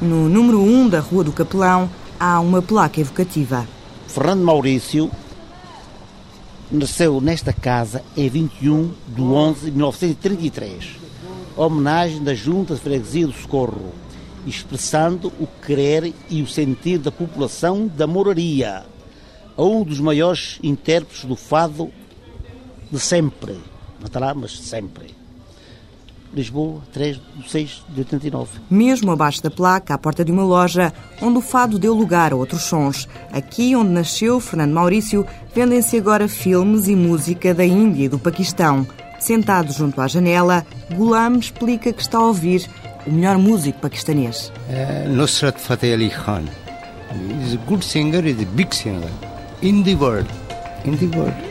No número 1 um da Rua do Capelão há uma placa evocativa. Fernando Maurício nasceu nesta casa em 21 de 11 de 1933, homenagem da Junta de Freguesia do Socorro, expressando o querer e o sentir da população da moraria, a um dos maiores intérpretes do fado de sempre, não está lá, mas sempre. Lisboa, 3 de 6 de 89. Mesmo abaixo da placa, à porta de uma loja, onde o fado deu lugar a outros sons. Aqui onde nasceu Fernando Maurício, vendem-se agora filmes e música da Índia e do Paquistão. Sentado junto à janela, Gulam explica que está a ouvir o melhor músico paquistanês. Uh, Nusrat Fateh Ali Khan. He's a good singer, he's a big singer in the world. In the world.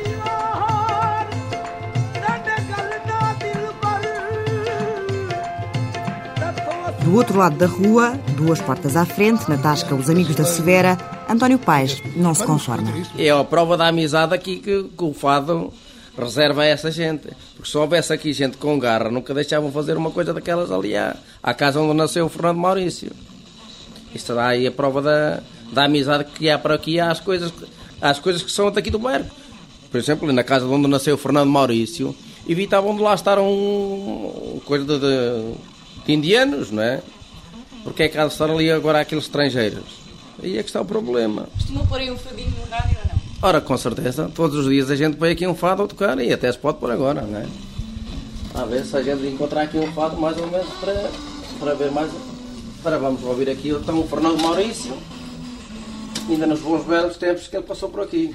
Do outro lado da rua, duas portas à frente, na tasca Os Amigos da Severa, António Paes não se conforma. É a prova da amizade aqui que, que o fado reserva a essa gente. Porque se houvesse aqui gente com garra, nunca deixavam fazer uma coisa daquelas ali à, à casa onde nasceu o Fernando Maurício. Isto dá aí a prova da, da amizade que há por aqui às coisas, às coisas que são daqui do bairro. Por exemplo, na casa onde nasceu o Fernando Maurício, evitavam de lá estar um, coisa de, de, de indianos, não é? Porque é que há de estar ali agora aqueles estrangeiros? Aí é que está o problema. Costumam pôr aí um fadinho no rádio ou não? Ora, com certeza. Todos os dias a gente põe aqui um fado a tocar e até se pode por agora, não é? A ver se a gente encontrar aqui um fado mais ou menos para, para ver mais. Para vamos ouvir aqui então o Fernando Maurício, ainda nos bons belos tempos que ele passou por aqui.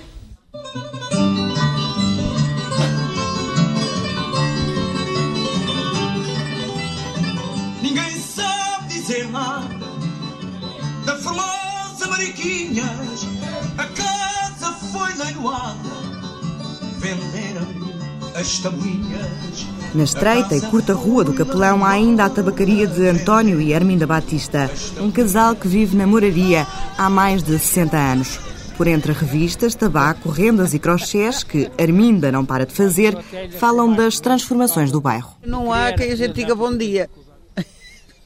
Dizer nada da formosa Mariquinhas. A casa foi leiloada, venderam-lhe as tabuinhas. Na estreita e curta rua do Capelão há ainda a tabacaria de António e Arminda Batista, um casal que vive na moraria há mais de 60 anos. Por entre revistas, tabaco, rendas e crochês, que Arminda não para de fazer, falam das transformações do bairro. Não há quem a gente diga bom dia.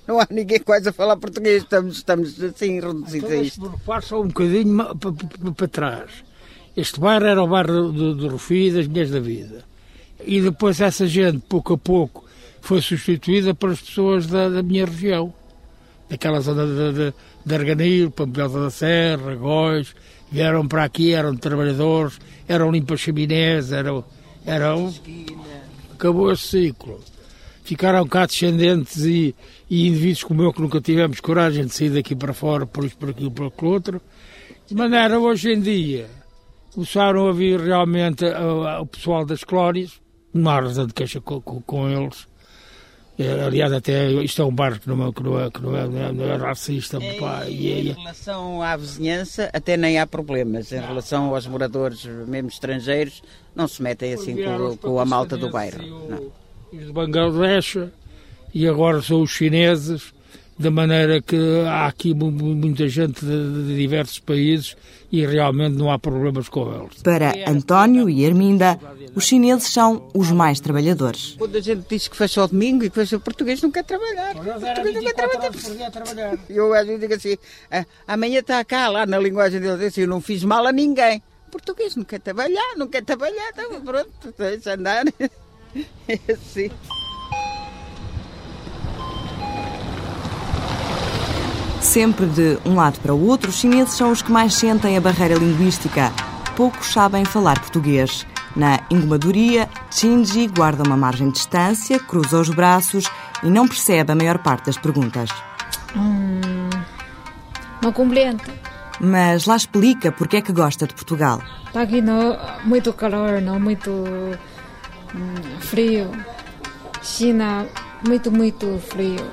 Não há ninguém quase a falar português, estamos, estamos assim reduzidos a isto. Passa um bocadinho para trás. Este bairro era o bairro do, do Rufio e das Mulheres da Vida. E depois essa gente, pouco a pouco, foi substituída pelas pessoas da, da minha região. Daquela zona de, de, de Arganil, Pampelza da Serra, Góis, vieram para aqui, eram trabalhadores, eram limpas chaminés, eram, eram... Acabou esse ciclo. Ficaram cá descendentes e, e indivíduos como eu que nunca tivemos coragem de sair daqui para fora, por isto, por aquilo, por aquilo outro. De maneira, hoje em dia, começaram a vir realmente o pessoal das colónias, não há razão de queixa com, com, com eles. Aliás, até isto é um bairro que não é, que não é, que não é, não é racista. Em, pá, e, em relação à vizinhança, até nem há problemas. Em relação aos moradores, mesmo estrangeiros, não se metem assim com, com a malta do bairro. Não. Os de Bangladesh e agora são os chineses, de maneira que há aqui muita gente de, de diversos países e realmente não há problemas com eles. Para António e Arminda, os chineses são os mais trabalhadores. Quando a gente diz que fecha o domingo e que fecha o português, não quer trabalhar. Português não quer trabalhar. trabalhar. Eu às vezes digo assim, ah, amanhã está cá, lá na linguagem deles, assim, eu não fiz mal a ninguém. O português não quer trabalhar, não quer trabalhar, então pronto, deixa andar. É assim. Sempre de um lado para o outro, os chineses são os que mais sentem a barreira linguística. Poucos sabem falar português. Na engomadoria, Shinji guarda uma margem de distância, cruza os braços e não percebe a maior parte das perguntas. Hum, não compreendo. Mas lá explica porque é que gosta de Portugal. Está aqui não, muito calor, não muito hum, frio. China, muito, muito frio.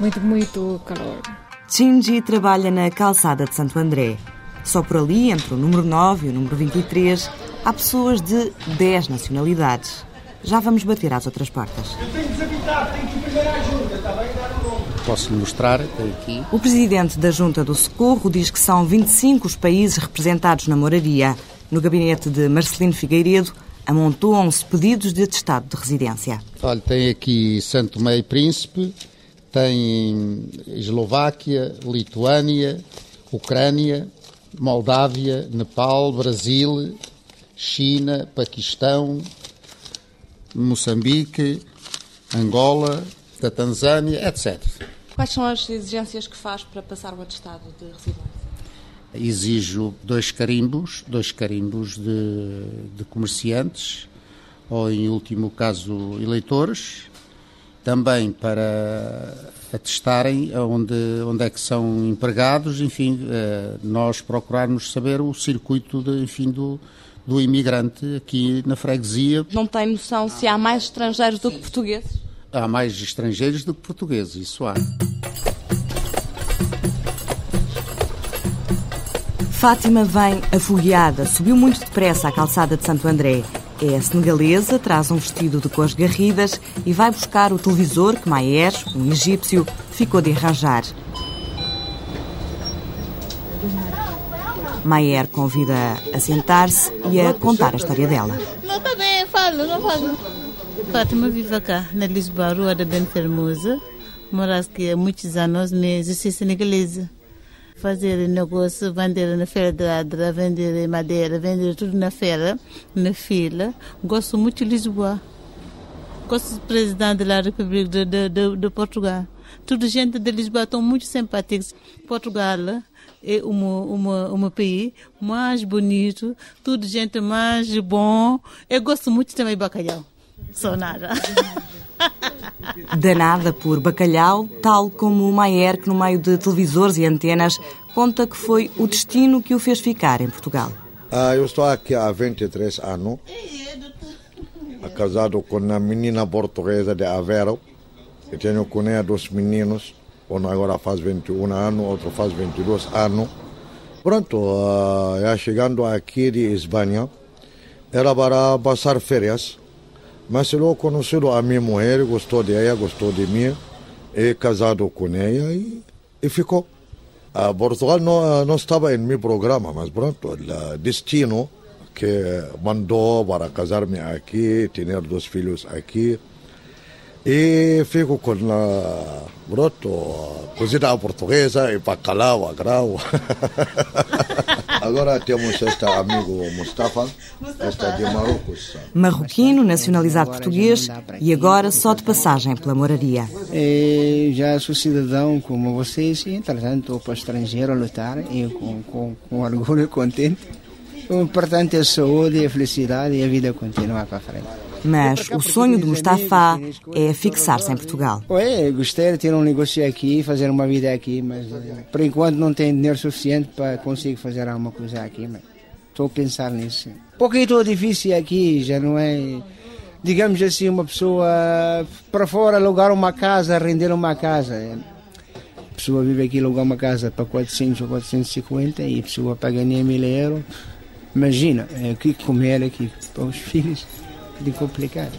Muito, muito calor. Shinji trabalha na calçada de Santo André. Só por ali, entre o número 9 e o número 23, há pessoas de 10 nacionalidades. Já vamos bater às outras portas. Eu tenho desabitado, tenho que primeiro ajuda, está bem? Dar o nome. Posso lhe mostrar aqui? O presidente da Junta do Socorro diz que são 25 os países representados na moraria. No gabinete de Marcelino Figueiredo, amontoam-se pedidos de atestado de residência. Olha, tem aqui Santo Tomé e Príncipe, tem Eslováquia, Lituânia, Ucrânia, Moldávia, Nepal, Brasil, China, Paquistão, Moçambique, Angola, da Tanzânia, etc. Quais são as exigências que faz para passar o atestado de residência? Exijo dois carimbos, dois carimbos de, de comerciantes, ou em último caso eleitores, também para atestarem onde, onde é que são empregados, enfim, eh, nós procurarmos saber o circuito de, enfim, do, do imigrante aqui na freguesia. Não tem noção se há mais estrangeiros do que portugueses? Há mais estrangeiros do que portugueses, isso há. Fátima vem afogueada, subiu muito depressa a calçada de Santo André. É senegalesa, traz um vestido de cores garridas e vai buscar o televisor que Maier, um egípcio, ficou de arranjar. Maier convida a sentar-se e a contar a história dela. Não, está bem, falo, não falo. Fátima vive cá, na Lisboa, rua da Ben Fermosa. Moro aqui há muitos anos, mas eu sou senegalesa. Fazer negócio, vender na feira de Adra, vender madeira, vender tudo na feira, na fila. Gosto muito de Lisboa. Gosto do presidente da República de, de, de, Portugal. Toda gente de Lisboa estão muito simpáticos. Portugal é um, um, um país mais bonito, tudo gente mais bom. Eu gosto muito também de bacalhau. Só nada. Danada por bacalhau, tal como o Maier, que no meio de televisores e antenas conta que foi o destino que o fez ficar em Portugal. Ah, eu estou aqui há 23 anos, casado com uma menina portuguesa de Aveiro. Eu tenho com ela dois meninos, um agora faz 21 anos, outro faz 22 anos. Pronto, uh, já chegando aqui de Espanha, era para passar férias. Mas eu conheci a minha mulher, gostou de ela, gostou de mim, e casado com ela e, e ficou. A Portugal não, não estava em meu programa, mas pronto, o destino que mandou para casar-me aqui, ter dois filhos aqui. E fico com a, pronto, cozida portuguesa e bacalhau, agrau. Agora temos este amigo Mustafa, esta de Marrocos. Marroquino, nacionalizado português e agora só de passagem pela moraria. Eu já sou cidadão como vocês e, entretanto, estou para o estrangeiro a lutar e com, com, com orgulho e contente. O importante é a saúde, a felicidade e a vida continuar para frente. Mas o sonho de Mustafa é fixar-se em Portugal. Ué, gostaria de ter um negócio aqui, fazer uma vida aqui, mas por enquanto não tenho dinheiro suficiente para conseguir fazer alguma coisa aqui. Mas estou a pensar nisso. Um pouquinho difícil aqui, já não é. Digamos assim, uma pessoa para fora alugar uma casa, render uma casa. A pessoa vive aqui alugar uma casa para 400 ou 450 e a pessoa paga nem mil euros. Imagina, é aqui comer aqui para os filhos de complicado.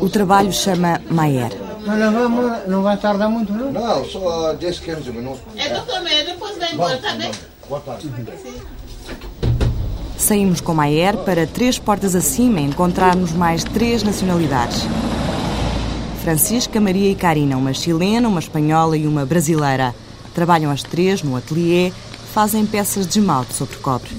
O trabalho chama Maier. Mas não, vamos, não vai tardar muito, não? Não, só 10, 15 minutos. É do comer, depois vai embora, tá bem? Boa tarde. Saímos com Maier para três portas acima encontrarmos mais três nacionalidades. Francisca, Maria e Karina, uma chilena, uma espanhola e uma brasileira. Trabalham as três no ateliê, fazem peças de esmalte sobre cobre.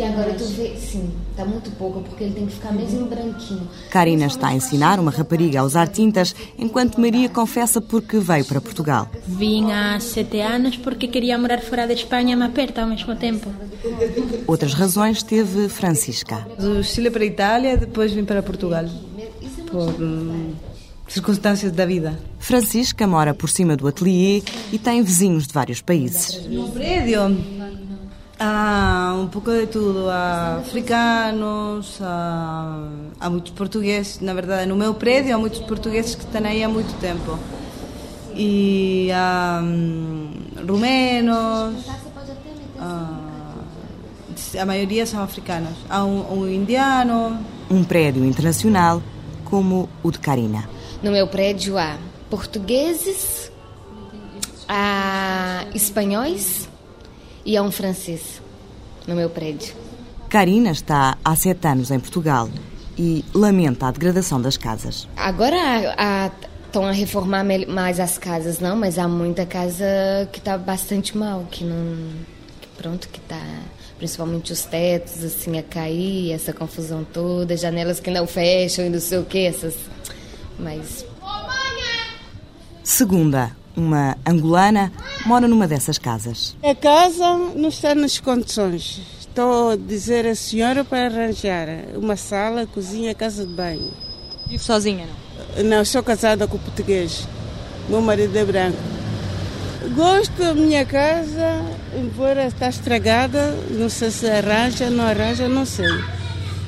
E agora tu vê, sim, está muito pouco porque ele tem que ficar mesmo branquinho. Karina está a ensinar uma rapariga a usar tintas, enquanto Maria confessa porque veio para Portugal. Vim há sete anos porque queria morar fora da Espanha, mas perto ao mesmo tempo. Outras razões teve Francisca. Do Chile para a Itália, depois vim para Portugal. Por hum, circunstâncias da vida. Francisca mora por cima do ateliê e tem vizinhos de vários países. No prédio há um pouco de tudo. Há africanos, há, há muitos portugueses. Na verdade, no meu prédio há muitos portugueses que estão aí há muito tempo. E há hum, rumenos. há- a maioria são africanos. Há um, um indiano. Um prédio internacional como o de Karina. No meu prédio há portugueses, há espanhóis e há um francês no meu prédio. Karina está há sete anos em Portugal e lamenta a degradação das casas. Agora há, há, estão a reformar mais as casas, não, mas há muita casa que está bastante mal, que não. Que pronto, que está. Principalmente os tetos, assim, a cair, essa confusão toda, janelas que não fecham e não sei o que, essas. Mas. Segunda, uma angolana, mora numa dessas casas. A casa não está nas condições. Estou a dizer à senhora para arranjar uma sala, cozinha, casa de banho. Vive sozinha, não? Não, sou casada com português. Meu marido é branco. Gosto da minha casa, embora está estragada, não sei se arranja, não arranja, não sei.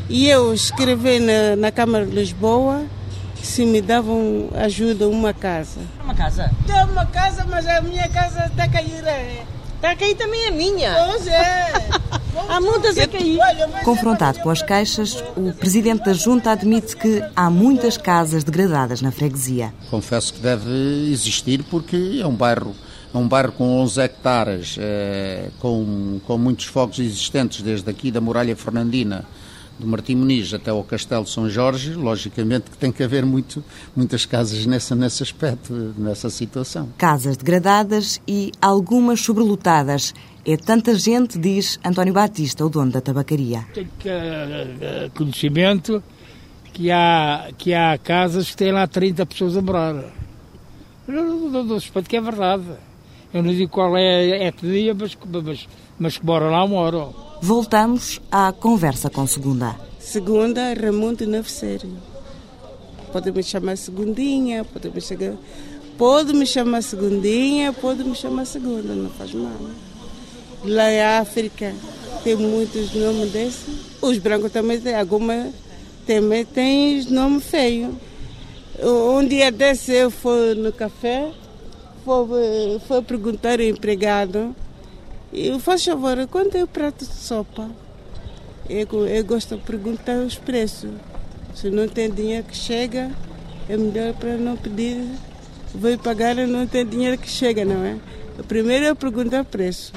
E eu escrevi na, na Câmara de Lisboa se me davam ajuda uma casa. Uma casa? Tem uma casa, mas a minha casa está a cair. Está a cair também a minha. Pois é. Há muitas a cair. Confrontado com as queixas, o presidente da junta admite que há muitas casas degradadas na freguesia. Confesso que deve existir porque é um bairro é um bairro com 11 hectares, é, com, com muitos fogos existentes, desde aqui da Muralha Fernandina, do Martim Muniz até ao Castelo São Jorge, logicamente que tem que haver muito, muitas casas nessa, nesse aspecto, nessa situação. Casas degradadas e algumas sobrelotadas. É tanta gente, diz António Batista, o dono da tabacaria. Tenho uh, conhecimento que há, que há casas que têm lá 30 pessoas a morar. Eu não dou suspeito que é verdade. Eu não digo qual é a etnia, mas, mas, mas que moram lá, moram. Voltamos à conversa com Segunda. Segunda, Ramundo Naveceiro. Pode me chamar Segundinha, pode me, chegar... pode me chamar Segundinha, pode me chamar Segunda, não faz mal. Lá em África tem muitos nomes desses. Os brancos também têm, alguma também tem nome feio. Um dia desse eu fui no café, foi, foi perguntar ao empregado, e faz favor, quanto é o prato de sopa? Eu, eu gosto de perguntar os preços. Se não tem dinheiro que chega, é melhor para não pedir. Vou pagar e não tem dinheiro que chega, não é? Primeiro eu pergunto o preço.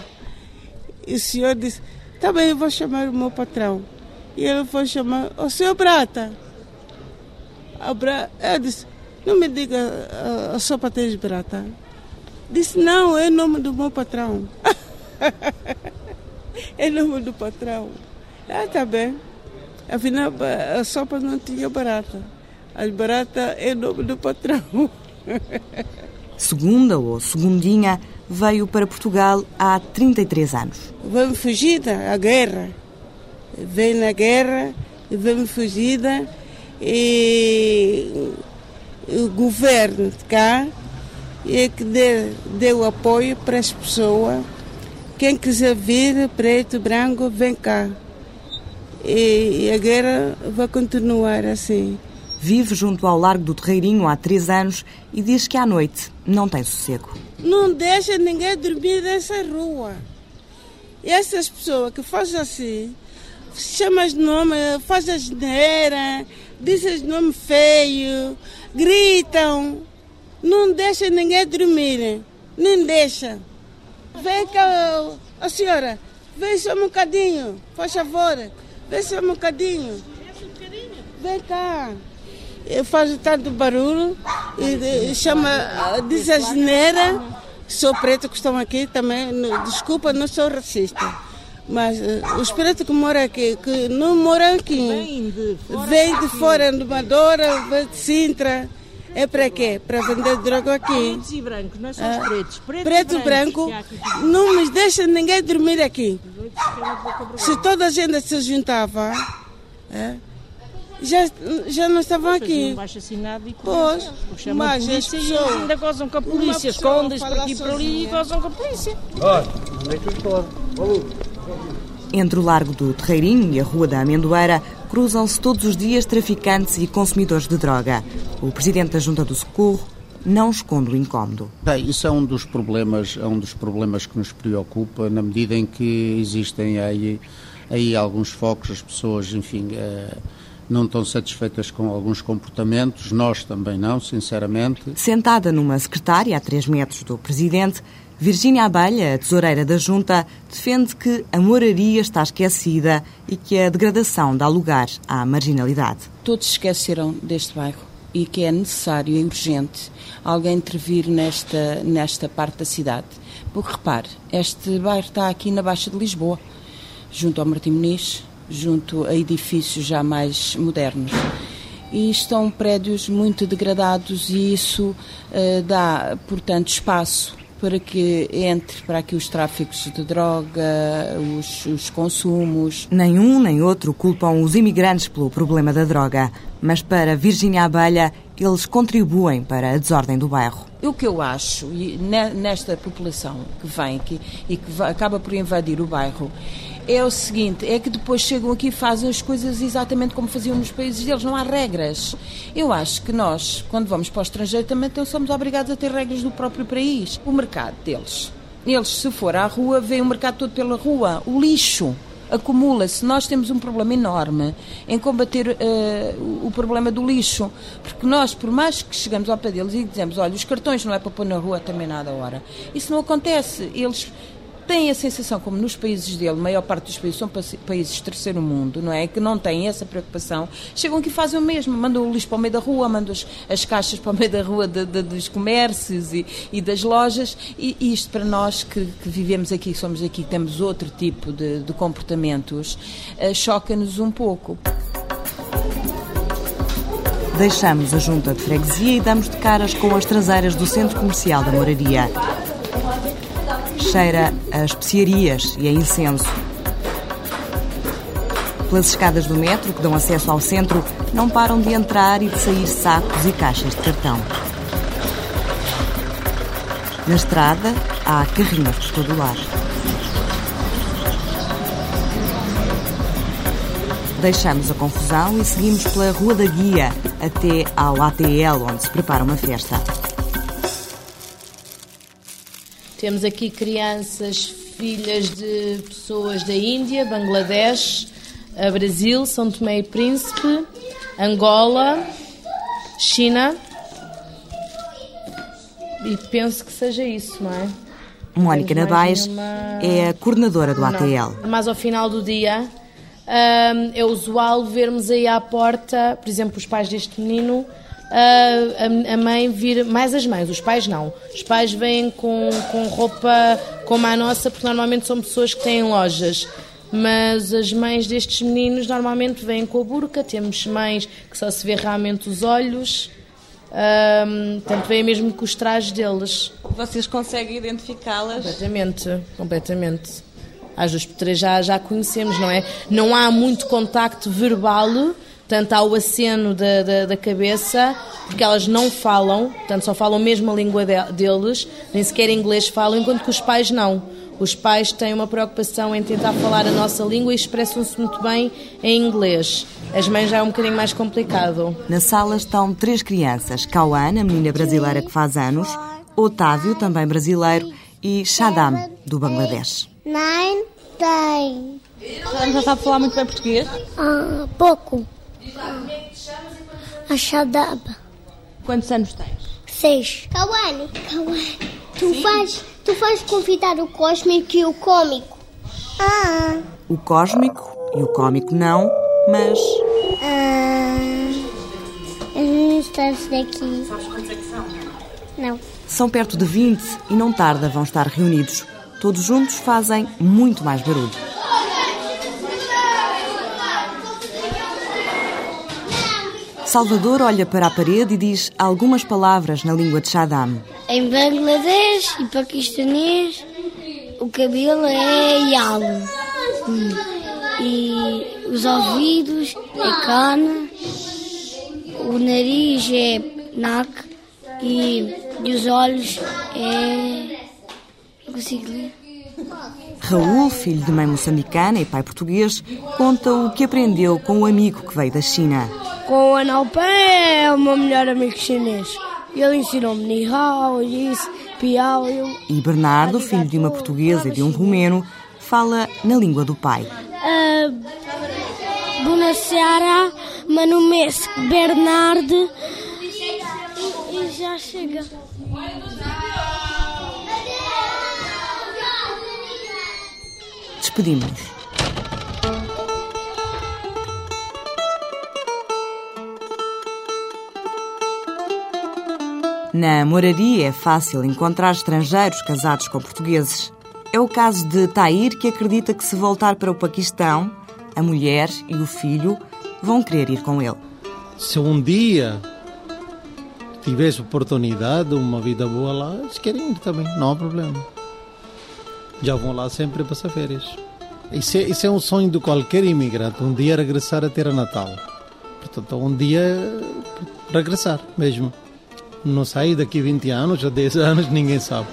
E o senhor disse, tá bem, eu vou chamar o meu patrão. E ele foi chamar, o senhor Brata. A Bra... Eu disse, não me diga a, a sopa tem Brata. Disse, não, é o nome do meu patrão. é o nome do patrão. Ah, tá bem. Afinal, a sopa não tinha barata. As barata é o nome do patrão. Segunda ou segundinha veio para Portugal há 33 anos. Vamos fugida à guerra. Vem na guerra, vamos fugida e o governo de cá é que deu, deu apoio para as pessoas. Quem quiser vir, preto, branco, vem cá. E, e a guerra vai continuar assim. Vive junto ao Largo do Terreirinho há três anos e diz que à noite não tem sossego. Não deixa ninguém dormir nessa rua. E essas pessoas que fazem assim, chamam as nomes, fazem geneira, dizem nome feio, gritam, não deixa ninguém dormir, nem deixa. Vem cá, a senhora, vem só um bocadinho, faz favor, vem só um bocadinho. Vem cá. Eu faço tanto barulho e, chama, diz a geneira, sou preto que estão aqui também, desculpa, não sou racista. Mas uh, os pretos que moram aqui, que não moram aqui, vêm de fora, de Madora, vêm de Sintra. É para quê? Para vender droga aqui. Pretos e brancos, nós somos ah, pretos. Preto, preto e branco, não me deixa ninguém dormir aqui. Se toda a gente se juntava, é, já, já não estavam aqui. Um baixo assinado e pois, mas polícia e ainda gozam com a polícia. Escondem-se por aqui por ali e gozam com a polícia. Olha, onde é que entre o Largo do Terreirinho e a Rua da Amendoeira cruzam-se todos os dias traficantes e consumidores de droga. O presidente da Junta do Socorro não esconde o incómodo. Bem, isso é um dos problemas, é um dos problemas que nos preocupa na medida em que existem aí, aí alguns focos, as pessoas, enfim, eh, não estão satisfeitas com alguns comportamentos, nós também não, sinceramente. Sentada numa secretária a três metros do presidente, Virgínia Abelha, tesoureira da Junta, defende que a moraria está esquecida e que a degradação dá lugar à marginalidade. Todos esqueceram deste bairro e que é necessário e urgente alguém intervir nesta, nesta parte da cidade. Porque repare, este bairro está aqui na Baixa de Lisboa, junto ao Martim Muniz, junto a edifícios já mais modernos. E estão prédios muito degradados e isso uh, dá, portanto, espaço para que entre para aqui os tráficos de droga, os, os consumos. Nenhum nem outro culpam os imigrantes pelo problema da droga, mas para Virginia Abelha, eles contribuem para a desordem do bairro. O que eu acho, nesta população que vem aqui e que acaba por invadir o bairro, é o seguinte, é que depois chegam aqui e fazem as coisas exatamente como faziam nos países deles, não há regras. Eu acho que nós, quando vamos para o estrangeiro, também somos obrigados a ter regras do próprio país. O mercado deles. Eles, se for à rua, veem o mercado todo pela rua. O lixo acumula-se. Nós temos um problema enorme em combater uh, o problema do lixo, porque nós, por mais que chegamos ao pé deles e dizemos, olha, os cartões não é para pôr na rua também nada hora, isso não acontece. Eles têm a sensação, como nos países dele, a maior parte dos países são países terceiro mundo, não é? Que não têm essa preocupação, chegam aqui e fazem o mesmo, mandam o lixo para o meio da rua, mandam as, as caixas para o meio da rua de, de, dos comércios e, e, das lojas, e, isto para nós que, que, vivemos aqui, somos aqui, temos outro tipo de, de comportamentos, uh, choca-nos um pouco. Deixamos a junta de freguesia e damos de caras com as traseiras do centro comercial da Moraria cheira a especiarias e a incenso. Pelas escadas do metro, que dão acesso ao centro, não param de entrar e de sair sacos e caixas de cartão. Na estrada, há carrinhos por todo lado. Deixamos a confusão e seguimos pela Rua da Guia até ao ATL, onde se prepara uma festa. Temos aqui crianças, filhas de pessoas da Índia, Bangladesh, Brasil, São Tomé e Príncipe, Angola, China. E penso que seja isso, não é? Mónica Nabais uma... é a coordenadora do ATL. Não. Mas ao final do dia é usual vermos aí à porta, por exemplo, os pais deste menino a, a mãe vir, mais as mães, os pais não. Os pais vêm com, com roupa como a nossa, porque normalmente são pessoas que têm lojas. Mas as mães destes meninos normalmente vêm com a burca, temos mães que só se vê realmente os olhos, um, tanto vêm mesmo com os trajes deles. Vocês conseguem identificá-las? Completamente, completamente. As duas três já, já conhecemos, não é? Não há muito contacto verbal, Portanto, há o aceno da, da, da, cabeça, porque elas não falam, portanto, só falam mesmo a língua de, deles, nem sequer inglês falam, enquanto que os pais não. Os pais têm uma preocupação em tentar falar a nossa língua e expressam-se muito bem em inglês. As mães já é um bocadinho mais complicado. Na sala estão três crianças: Kauan, a menina brasileira que faz anos, Otávio, também brasileiro, e Shadam, do Bangladesh. Nine, ten. Já sabe falar muito bem português? Ah, pouco. A Shadaba. Quantos anos tens? Seis. Kawane, Kawane. Tu faz, tu faz convidar o cósmico e o cômico. Ah. O cósmico e o cômico não, mas. Ah. Não estás daqui. Sabes quantos é que são? Não. São perto de 20 e não tarda vão estar reunidos. Todos juntos fazem muito mais barulho. Salvador olha para a parede e diz algumas palavras na língua de Shadam. Em Bangladesh e paquistanês, o cabelo é yal. Hum. E os ouvidos é cana, o nariz é nak e, e os olhos é. Não consigo ler. Raul, filho de mãe moçambicana e pai português, conta o que aprendeu com o amigo que veio da China. Com o Anaupan é o meu melhor amigo chinês. Ele ensinou-me Ni Hao, Yis, Piao. Eu... E Bernardo, filho de uma portuguesa e de um romeno, fala na língua do pai. Uh, Bună seara, mă numesc Bernard e já chega. Despedimos-nos. Na moraria é fácil encontrar estrangeiros casados com portugueses. É o caso de Tair, que acredita que se voltar para o Paquistão, a mulher e o filho vão querer ir com ele. Se um dia tivesse oportunidade, uma vida boa lá, eles querem ir também, não há problema. Já vão lá sempre passar férias. Isso é, isso é um sonho de qualquer imigrante, um dia regressar a Terra Natal. Portanto, um dia regressar mesmo. Não sair daqui 20 anos, ou 10 anos, ninguém sabe.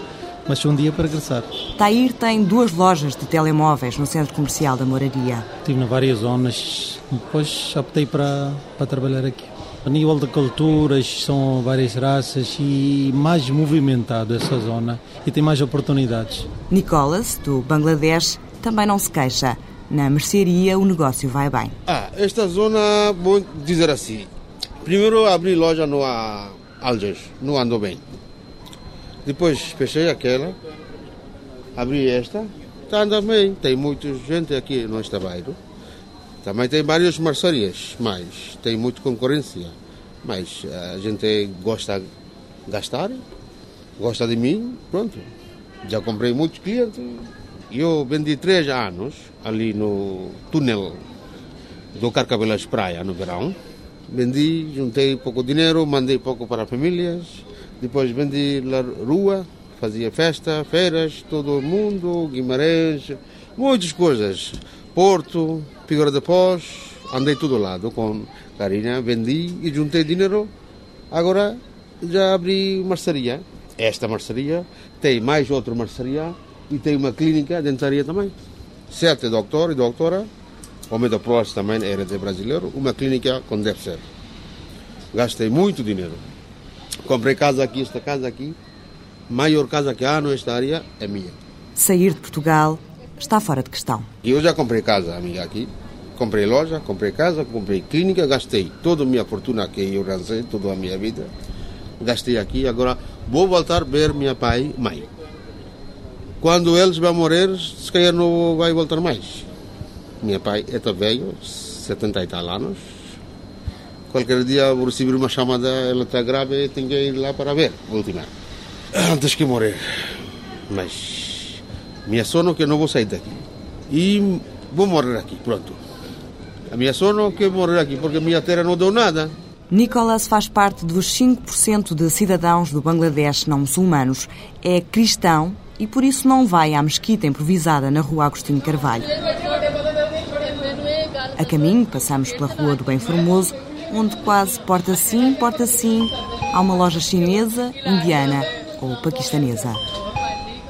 Mas um dia para regressar. Tair tem duas lojas de telemóveis no centro comercial da Moraria. Estive em várias zonas, depois optei para, para trabalhar aqui. A nível de culturas, são várias raças e mais movimentado essa zona e tem mais oportunidades. Nicolas, do Bangladesh, também não se queixa. Na mercearia o negócio vai bem. Ah, esta zona, vou dizer assim, primeiro abri loja no Alges, não andou bem. Depois fechei aquela, abri esta, está andando bem. Tem muita gente aqui no este bairro. Também tem várias mercearias, mas tem muita concorrência. Mas a gente gosta de gastar, gosta de mim, pronto. Já comprei muitos clientes. Eu vendi três anos ali no túnel do Carcavelas Praia, no verão. Vendi, juntei pouco dinheiro, mandei pouco para famílias. Depois vendi na rua, fazia festa, feiras, todo mundo, Guimarães, muitas coisas. Porto, Figueira de Pós, andei todo lado com carinha, vendi e juntei dinheiro. Agora já abri mercearia. Esta mercearia tem mais outra mercearia e tem uma clínica dentaria também. Sete doutor e doutora o Medapros também era de brasileiro, uma clínica com deve ser. Gastei muito dinheiro. Comprei casa aqui, esta casa aqui. Maior casa que há nesta área é minha. Sair de Portugal está fora de questão. Eu já comprei casa, amiga, aqui. Comprei loja, comprei casa, comprei clínica, gastei toda a minha fortuna que eu lancei, toda a minha vida. Gastei aqui, agora vou voltar a ver meu pai e mãe. Quando eles vão morrer, se calhar não vai voltar mais. Meu pai é velho, 70 e tal anos. Qualquer dia vou receber uma chamada, ela está grave, tenho que ir lá para ver, última. Antes que morrer. Mas minha sono que não vou sair daqui. E vou morrer aqui, pronto. A minha sono que morrer aqui, porque minha terra não deu nada. Nicholas faz parte dos 5% de cidadãos do Bangladesh não muçulmanos. É cristão e por isso não vai à mesquita improvisada na rua Agostinho Carvalho. A caminho, passamos pela Rua do Bem Formoso, onde quase porta sim, porta sim, há uma loja chinesa, indiana ou paquistanesa.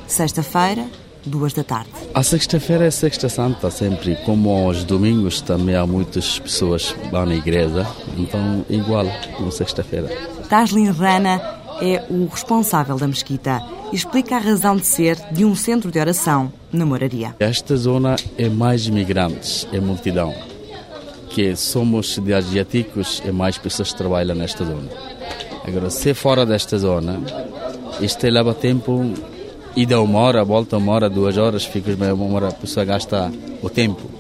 Sexta-feira, duas da tarde. A sexta-feira é sexta santa sempre, como aos domingos também há muitas pessoas lá na igreja, então igual na sexta-feira. Taslin Rana é o responsável da mesquita e explica a razão de ser de um centro de oração na Moraria. Esta zona é mais imigrantes, é multidão. Que somos de asiáticos, é mais pessoas que trabalham nesta zona. Agora, se fora desta zona, isto leva tempo, ida uma hora, volta uma hora, duas horas, fica uma hora, a pessoa gasta o tempo.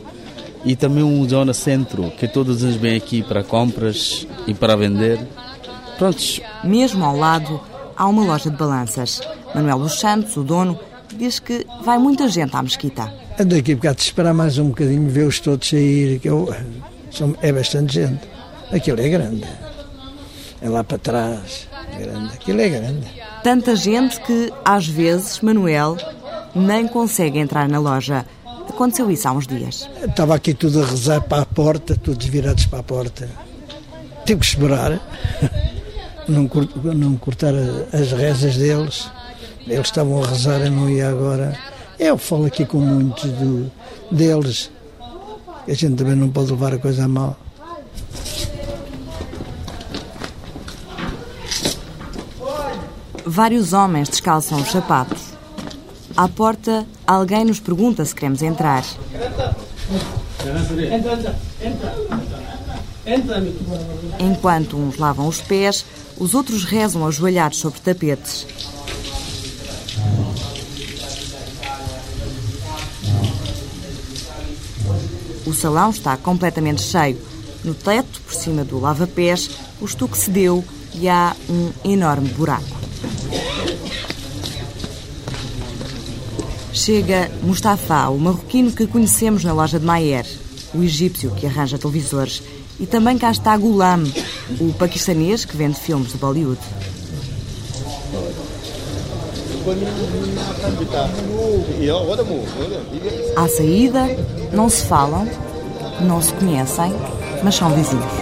E também uma zona centro, que todos vêm aqui para compras e para vender. Prontos. Mesmo ao lado, há uma loja de balanças. Manuel dos Santos, o dono, diz que vai muita gente à mesquita. Ando aqui um bocado de esperar mais um bocadinho, ver-os todos sair, que eu, é bastante gente. Aquilo é grande. É lá para trás, é grande. Aquilo é grande. Tanta gente que, às vezes, Manuel nem consegue entrar na loja. Aconteceu isso há uns dias. Estava aqui tudo a rezar para a porta, todos virados para a porta. Tive que esperar, não, não cortar as rezas deles. Eles estavam a rezar, eu não ia agora. Eu falo aqui com muitos do, deles. A gente também não pode levar a coisa a mal. Vários homens descalçam os sapatos. À porta, alguém nos pergunta se queremos entrar. Enquanto uns lavam os pés, os outros rezam ajoelhados sobre tapetes. O salão está completamente cheio. No teto, por cima do lava-pés, o estuque cedeu e há um enorme buraco. Chega Mustafa, o marroquino que conhecemos na loja de Mayer, o egípcio que arranja televisores, e também cá está Gulam, o paquistanês que vende filmes de Bollywood. À saída, não se falam, não se conhecem, mas são vizinhos.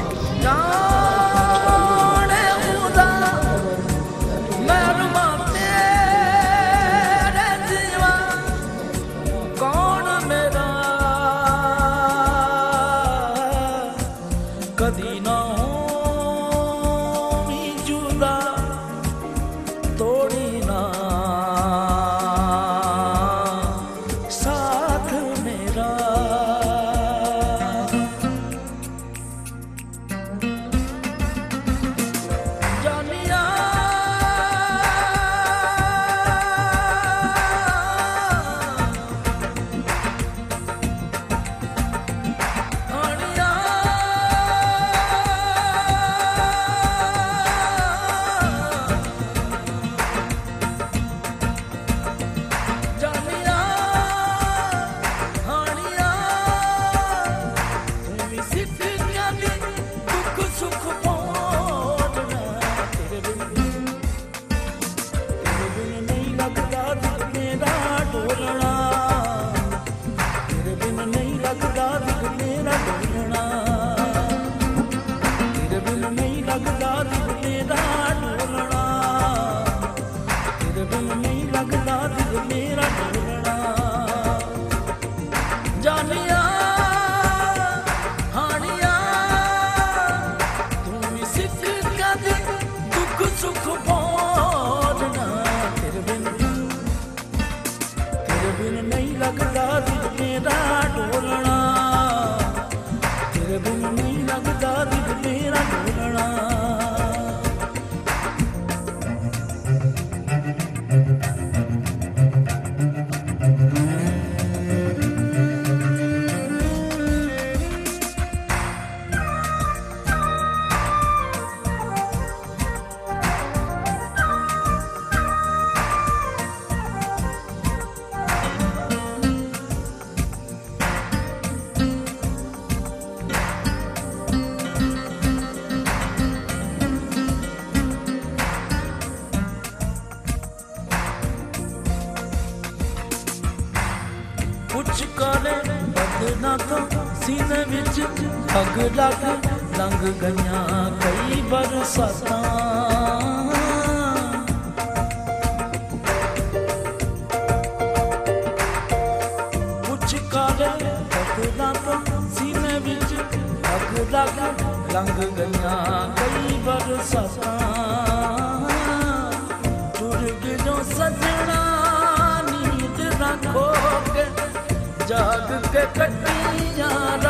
Yeah.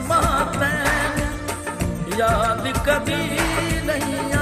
तैन याद कभी नहीं